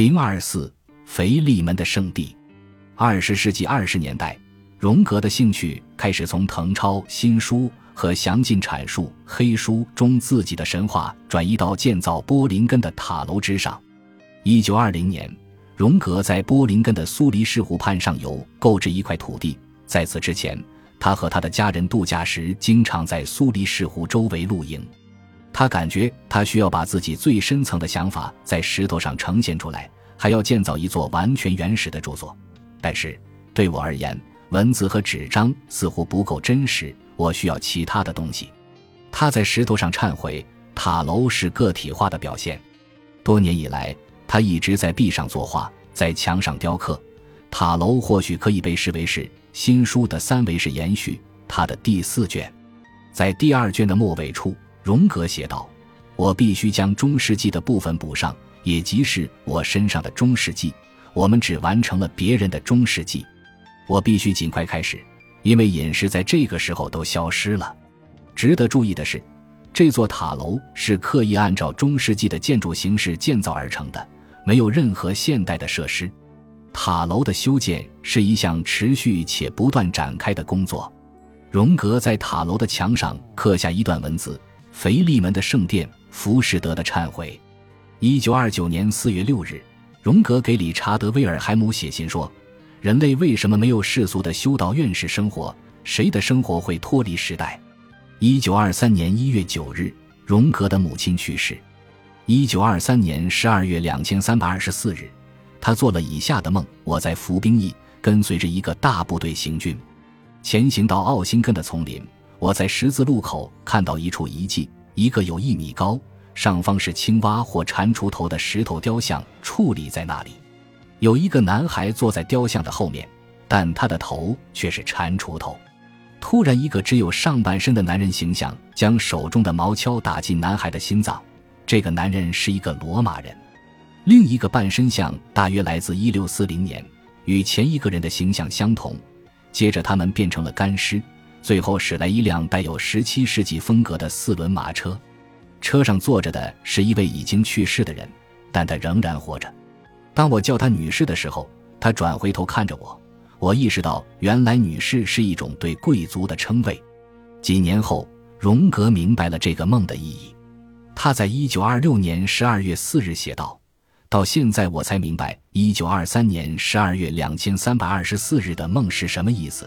零二四，腓力门的圣地。二十世纪二十年代，荣格的兴趣开始从誊抄新书和详尽阐述黑书中自己的神话，转移到建造波林根的塔楼之上。一九二零年，荣格在波林根的苏黎世湖畔上游购置一块土地。在此之前，他和他的家人度假时，经常在苏黎世湖周围露营。他感觉他需要把自己最深层的想法在石头上呈现出来，还要建造一座完全原始的著作。但是对我而言，文字和纸张似乎不够真实，我需要其他的东西。他在石头上忏悔：塔楼是个体化的表现。多年以来，他一直在壁上作画，在墙上雕刻。塔楼或许可以被视为是新书的三维式延续，他的第四卷，在第二卷的末尾处。荣格写道：“我必须将中世纪的部分补上，也即是我身上的中世纪。我们只完成了别人的中世纪，我必须尽快开始，因为隐士在这个时候都消失了。”值得注意的是，这座塔楼是刻意按照中世纪的建筑形式建造而成的，没有任何现代的设施。塔楼的修建是一项持续且不断展开的工作。荣格在塔楼的墙上刻下一段文字。腓利门的圣殿，浮士德的忏悔。一九二九年四月六日，荣格给理查德·威尔海姆写信说：“人类为什么没有世俗的修道院式生活？谁的生活会脱离时代？”一九二三年一月九日，荣格的母亲去世。一九二三年十二月两千三百二十四日，他做了以下的梦：我在服兵役，跟随着一个大部队行军，前行到奥辛根的丛林。我在十字路口看到一处遗迹，一个有一米高、上方是青蛙或蟾蜍头的石头雕像矗立在那里。有一个男孩坐在雕像的后面，但他的头却是蟾蜍头。突然，一个只有上半身的男人形象将手中的毛锹打进男孩的心脏。这个男人是一个罗马人。另一个半身像大约来自一六四零年，与前一个人的形象相同。接着，他们变成了干尸。最后驶来一辆带有十七世纪风格的四轮马车，车上坐着的是一位已经去世的人，但他仍然活着。当我叫她女士的时候，她转回头看着我。我意识到，原来女士是一种对贵族的称谓。几年后，荣格明白了这个梦的意义。他在一九二六年十二月四日写道：“到现在我才明白，一九二三年十二月两千三百二十四日的梦是什么意思。”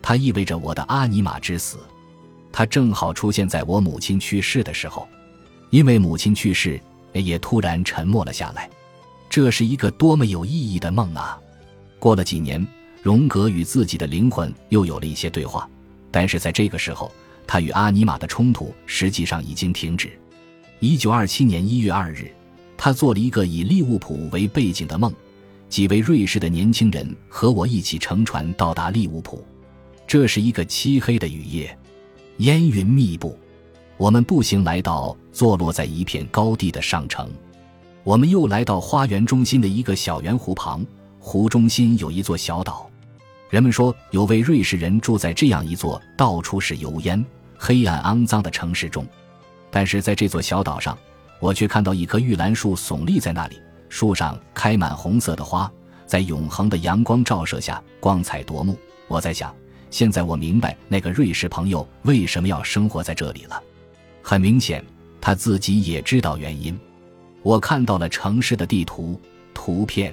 它意味着我的阿尼玛之死，它正好出现在我母亲去世的时候，因为母亲去世，也突然沉默了下来。这是一个多么有意义的梦啊！过了几年，荣格与自己的灵魂又有了一些对话，但是在这个时候，他与阿尼玛的冲突实际上已经停止。一九二七年一月二日，他做了一个以利物浦为背景的梦，几位瑞士的年轻人和我一起乘船到达利物浦。这是一个漆黑的雨夜，烟云密布。我们步行来到坐落在一片高地的上城，我们又来到花园中心的一个小圆湖旁。湖中心有一座小岛，人们说有位瑞士人住在这样一座到处是油烟、黑暗、肮脏的城市中。但是在这座小岛上，我却看到一棵玉兰树耸立在那里，树上开满红色的花，在永恒的阳光照射下光彩夺目。我在想。现在我明白那个瑞士朋友为什么要生活在这里了。很明显，他自己也知道原因。我看到了城市的地图图片。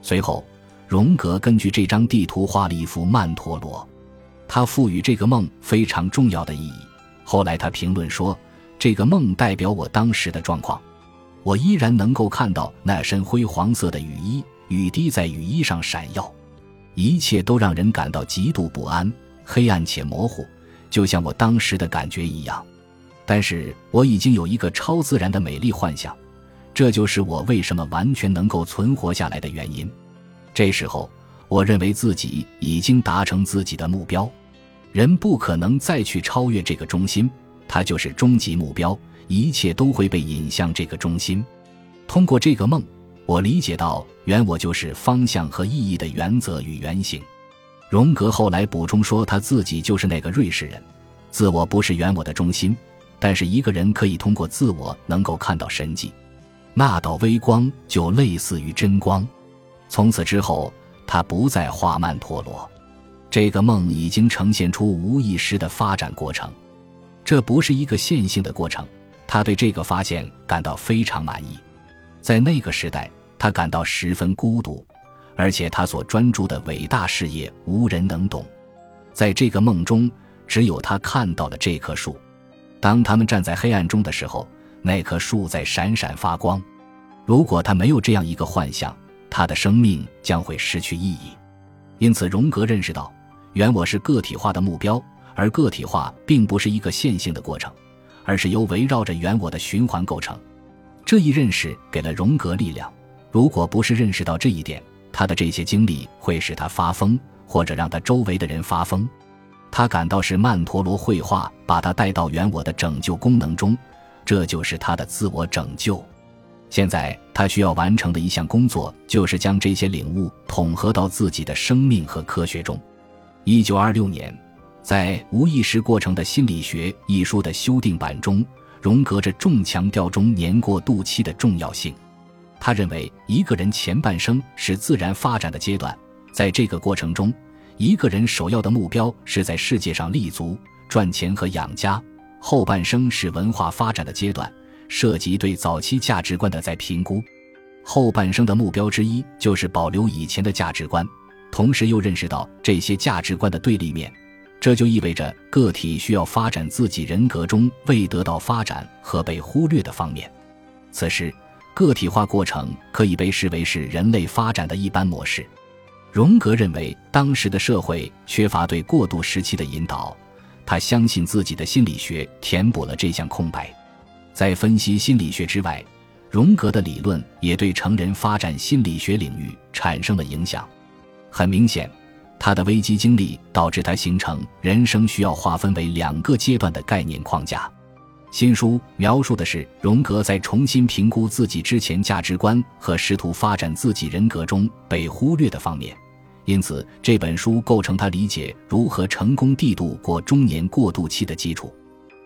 随后，荣格根据这张地图画了一幅曼陀罗。他赋予这个梦非常重要的意义。后来他评论说：“这个梦代表我当时的状况。我依然能够看到那身灰黄色的雨衣，雨滴在雨衣上闪耀。”一切都让人感到极度不安、黑暗且模糊，就像我当时的感觉一样。但是我已经有一个超自然的美丽幻想，这就是我为什么完全能够存活下来的原因。这时候，我认为自己已经达成自己的目标。人不可能再去超越这个中心，它就是终极目标，一切都会被引向这个中心。通过这个梦。我理解到，原我就是方向和意义的原则与原型。荣格后来补充说，他自己就是那个瑞士人。自我不是原我的中心，但是一个人可以通过自我能够看到神迹。那道微光就类似于真光。从此之后，他不再画曼陀罗。这个梦已经呈现出无意识的发展过程，这不是一个线性的过程。他对这个发现感到非常满意。在那个时代，他感到十分孤独，而且他所专注的伟大事业无人能懂。在这个梦中，只有他看到了这棵树。当他们站在黑暗中的时候，那棵树在闪闪发光。如果他没有这样一个幻象，他的生命将会失去意义。因此，荣格认识到。原我是个体化的目标，而个体化并不是一个线性的过程，而是由围绕着原我的循环构成。这一认识给了荣格力量。如果不是认识到这一点，他的这些经历会使他发疯，或者让他周围的人发疯。他感到是曼陀罗绘画把他带到原我的拯救功能中，这就是他的自我拯救。现在他需要完成的一项工作，就是将这些领悟统合到自己的生命和科学中。一九二六年，在《无意识过程的心理学》一书的修订版中，荣格着重强调中年过渡期的重要性。他认为，一个人前半生是自然发展的阶段，在这个过程中，一个人首要的目标是在世界上立足、赚钱和养家；后半生是文化发展的阶段，涉及对早期价值观的再评估。后半生的目标之一就是保留以前的价值观。同时又认识到这些价值观的对立面，这就意味着个体需要发展自己人格中未得到发展和被忽略的方面。此时，个体化过程可以被视为是人类发展的一般模式。荣格认为，当时的社会缺乏对过渡时期的引导，他相信自己的心理学填补了这项空白。在分析心理学之外，荣格的理论也对成人发展心理学领域产生了影响。很明显，他的危机经历导致他形成人生需要划分为两个阶段的概念框架。新书描述的是荣格在重新评估自己之前价值观和试图发展自己人格中被忽略的方面，因此这本书构成他理解如何成功地度过中年过渡期的基础。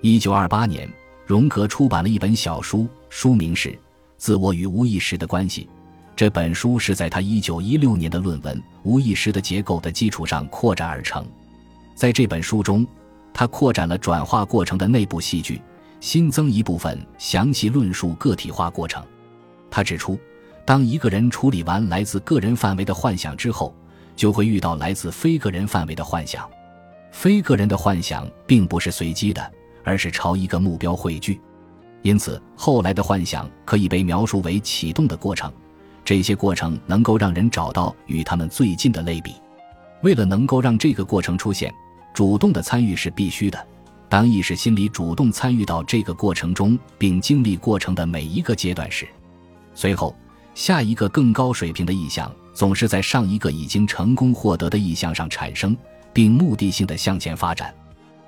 一九二八年，荣格出版了一本小书，书名是《自我与无意识的关系》。这本书是在他一九一六年的论文《无意识的结构》的基础上扩展而成。在这本书中，他扩展了转化过程的内部戏剧，新增一部分详细论述个体化过程。他指出，当一个人处理完来自个人范围的幻想之后，就会遇到来自非个人范围的幻想。非个人的幻想并不是随机的，而是朝一个目标汇聚。因此，后来的幻想可以被描述为启动的过程。这些过程能够让人找到与他们最近的类比。为了能够让这个过程出现，主动的参与是必须的。当意识心理主动参与到这个过程中，并经历过程的每一个阶段时，随后下一个更高水平的意向总是在上一个已经成功获得的意向上产生，并目的性的向前发展。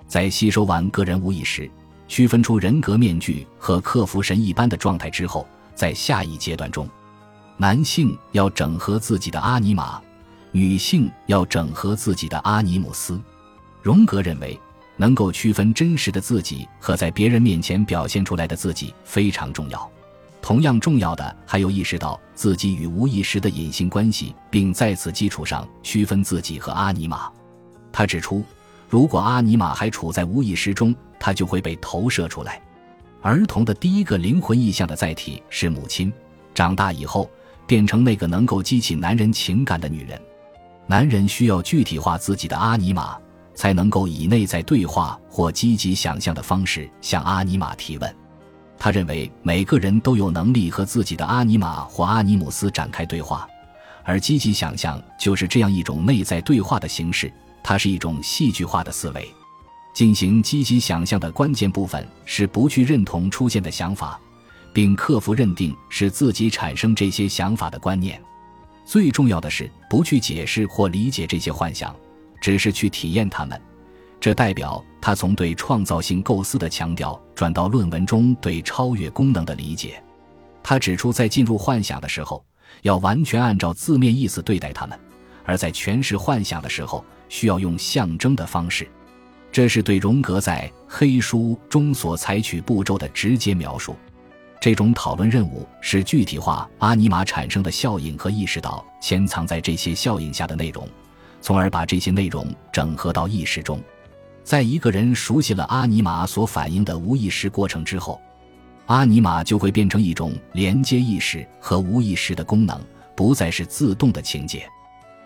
在吸收完个人无意识、区分出人格面具和克服神一般的状态之后，在下一阶段中。男性要整合自己的阿尼玛，女性要整合自己的阿尼姆斯。荣格认为，能够区分真实的自己和在别人面前表现出来的自己非常重要。同样重要的还有意识到自己与无意识的隐性关系，并在此基础上区分自己和阿尼玛。他指出，如果阿尼玛还处在无意识中，他就会被投射出来。儿童的第一个灵魂意象的载体是母亲，长大以后。变成那个能够激起男人情感的女人，男人需要具体化自己的阿尼玛，才能够以内在对话或积极想象的方式向阿尼玛提问。他认为每个人都有能力和自己的阿尼玛或阿尼姆斯展开对话，而积极想象就是这样一种内在对话的形式。它是一种戏剧化的思维。进行积极想象的关键部分是不去认同出现的想法。并克服认定是自己产生这些想法的观念。最重要的是不去解释或理解这些幻想，只是去体验它们。这代表他从对创造性构思的强调转到论文中对超越功能的理解。他指出，在进入幻想的时候，要完全按照字面意思对待它们；而在诠释幻想的时候，需要用象征的方式。这是对荣格在黑书中所采取步骤的直接描述。这种讨论任务是具体化阿尼玛产生的效应和意识到潜藏在这些效应下的内容，从而把这些内容整合到意识中。在一个人熟悉了阿尼玛所反映的无意识过程之后，阿尼玛就会变成一种连接意识和无意识的功能，不再是自动的情节。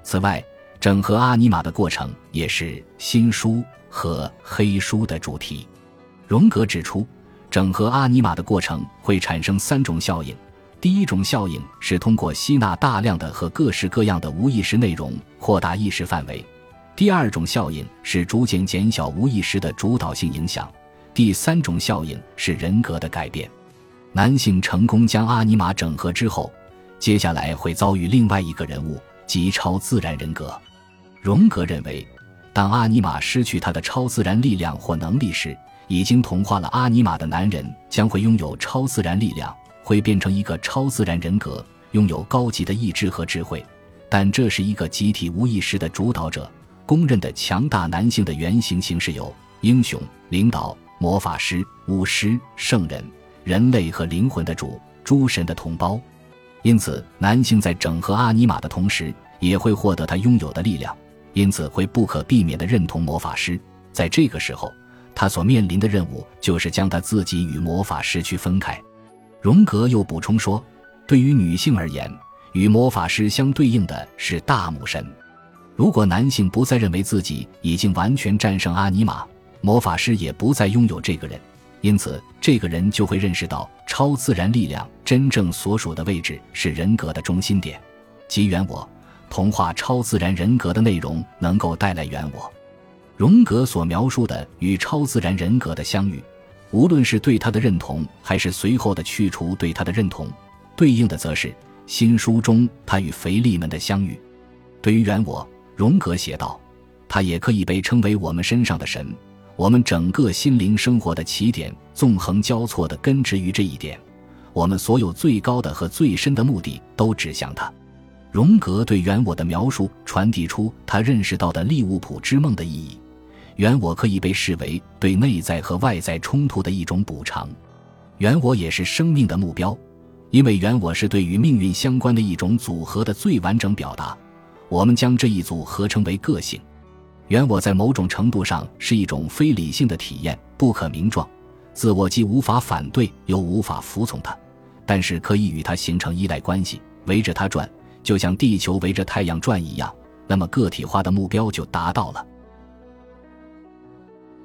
此外，整合阿尼玛的过程也是新书和黑书的主题。荣格指出。整合阿尼玛的过程会产生三种效应，第一种效应是通过吸纳大量的和各式各样的无意识内容扩大意识范围；第二种效应是逐渐减小无意识的主导性影响；第三种效应是人格的改变。男性成功将阿尼玛整合之后，接下来会遭遇另外一个人物，即超自然人格。荣格认为，当阿尼玛失去他的超自然力量或能力时，已经同化了阿尼玛的男人将会拥有超自然力量，会变成一个超自然人格，拥有高级的意志和智慧。但这是一个集体无意识的主导者。公认的强大男性的原型形式有英雄、领导、魔法师、巫师、圣人、人类和灵魂的主、诸神的同胞。因此，男性在整合阿尼玛的同时，也会获得他拥有的力量，因此会不可避免地认同魔法师。在这个时候。他所面临的任务就是将他自己与魔法师区分开。荣格又补充说，对于女性而言，与魔法师相对应的是大母神。如果男性不再认为自己已经完全战胜阿尼玛，魔法师也不再拥有这个人，因此这个人就会认识到超自然力量真正所属的位置是人格的中心点，即原我。同化超自然人格的内容能够带来原我。荣格所描述的与超自然人格的相遇，无论是对他的认同，还是随后的去除对他的认同，对应的则是新书中他与腓力们的相遇。对于原我，荣格写道：“他也可以被称为我们身上的神。我们整个心灵生活的起点，纵横交错的根植于这一点。我们所有最高的和最深的目的，都指向他。”荣格对原我的描述，传递出他认识到的利物浦之梦的意义。原我可以被视为对内在和外在冲突的一种补偿，原我也是生命的目标，因为原我是对于命运相关的一种组合的最完整表达。我们将这一组合称为个性。原我在某种程度上是一种非理性的体验，不可名状。自我既无法反对，又无法服从它，但是可以与它形成依赖关系，围着它转，就像地球围着太阳转一样。那么个体化的目标就达到了。